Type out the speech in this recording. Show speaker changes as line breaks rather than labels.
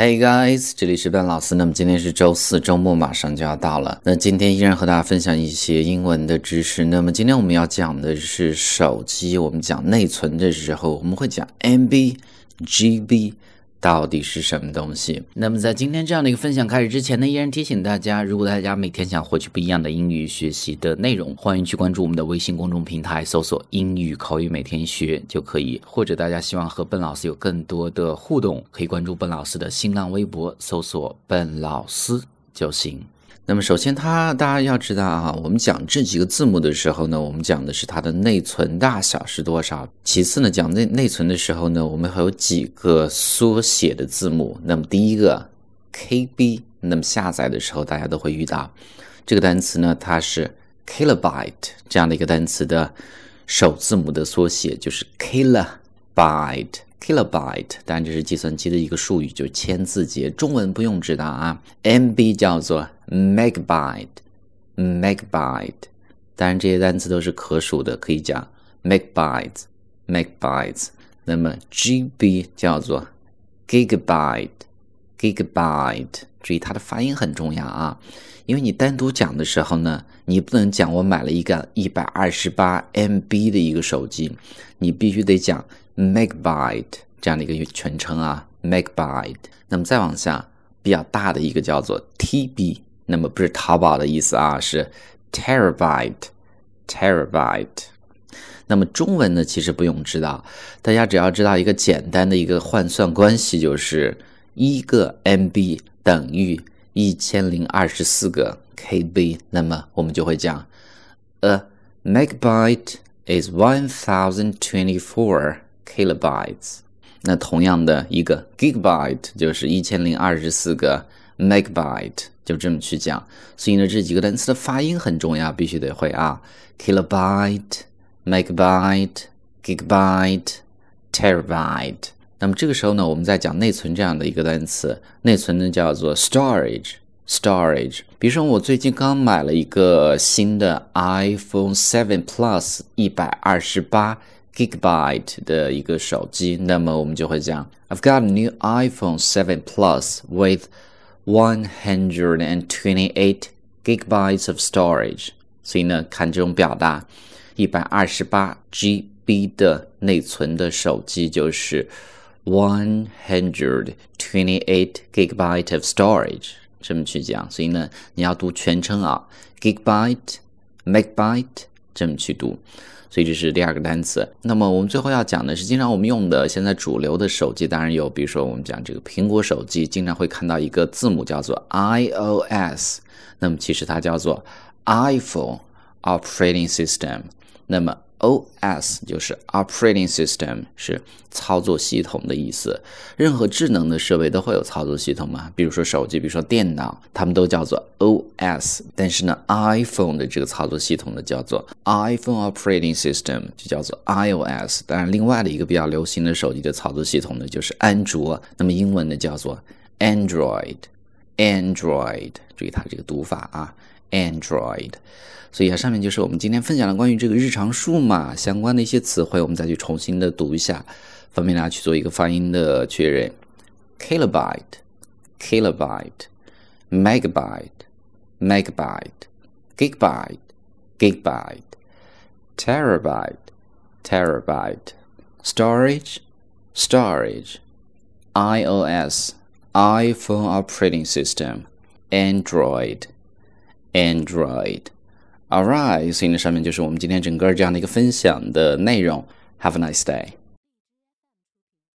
Hey guys，这里是笨老师。那么今天是周四，周末马上就要到了。那今天依然和大家分享一些英文的知识。那么今天我们要讲的是手机。我们讲内存的时候，我们会讲 MB、GB。到底是什么东西？那么在今天这样的一个分享开始之前呢，依然提醒大家，如果大家每天想获取不一样的英语学习的内容，欢迎去关注我们的微信公众平台，搜索“英语口语每天学”就可以。或者大家希望和笨老师有更多的互动，可以关注笨老师的新浪微博，搜索“笨老师”就行。那么首先，它大家要知道啊，我们讲这几个字母的时候呢，我们讲的是它的内存大小是多少。其次呢，讲内内存的时候呢，我们还有几个缩写的字母。那么第一个 KB，那么下载的时候大家都会遇到这个单词呢，它是 kilobyte 这样的一个单词的首字母的缩写，就是 kilobyte。kilobyte，当然这是计算机的一个术语，就千字节。中文不用知道啊。MB 叫做 megabyte，megabyte。当然这些单词都是可数的，可以讲 megabytes，megabytes。那么 GB 叫做 gigabyte，gigabyte。注意它的发音很重要啊，因为你单独讲的时候呢，你不能讲我买了一个一百二十八 MB 的一个手机，你必须得讲。Megabyte 这样的一个全称啊，Megabyte。那么再往下，比较大的一个叫做 TB，那么不是淘宝的意思啊，是 Terabyte，Terabyte。那么中文呢，其实不用知道，大家只要知道一个简单的一个换算关系，就是一个 MB 等于一千零二十四个 KB，那么我们就会讲，A megabyte is one thousand twenty-four。kilobytes，那同样的一个 gigabyte 就是一千零二十四个 megabyte，就这么去讲。所以呢，这几个单词的发音很重要，必须得会啊。kilobyte、megabyte、gigabyte、terabyte。那么这个时候呢，我们在讲内存这样的一个单词，内存呢叫做 storage。storage，比如说我最近刚买了一个新的 iPhone 7 Plus 一百二十八。gigabyte 的一个手机，那么我们就会讲，I've got a new iPhone 7 Plus with 128 gigabytes of storage。所以呢，看这种表达，一百二十八 GB 的内存的手机就是 one hundred twenty-eight gigabyte of storage，这么去讲。所以呢，你要读全称啊，gigabyte、megabyte 这么去读。所以这是第二个单词。那么我们最后要讲的是，经常我们用的现在主流的手机，当然有，比如说我们讲这个苹果手机，经常会看到一个字母叫做 iOS，那么其实它叫做 iPhone Operating System。那么 OS 就是 Operating System，是操作系统的意思。任何智能的设备都会有操作系统嘛？比如说手机，比如说电脑，它们都叫做 OS。但是呢，iPhone 的这个操作系统呢，叫做 iPhone Operating System，就叫做 iOS。当然，另外的一个比较流行的手机的操作系统呢，就是安卓。那么英文呢，叫做 Android。Android，注意它这个读法啊，Android。所以啊，上面就是我们今天分享的关于这个日常数码相关的一些词汇，我们再去重新的读一下，方便大家去做一个发音的确认。kilobyte、kilobyte、megabyte、megabyte、gigabyte、gigabyte、terabyte、terabyte、storage、storage、iOS、 iPhone operating system、Android、Android。Alright，所以呢，上面就是我们今天整个这样的一个分享的内容。Have a nice day.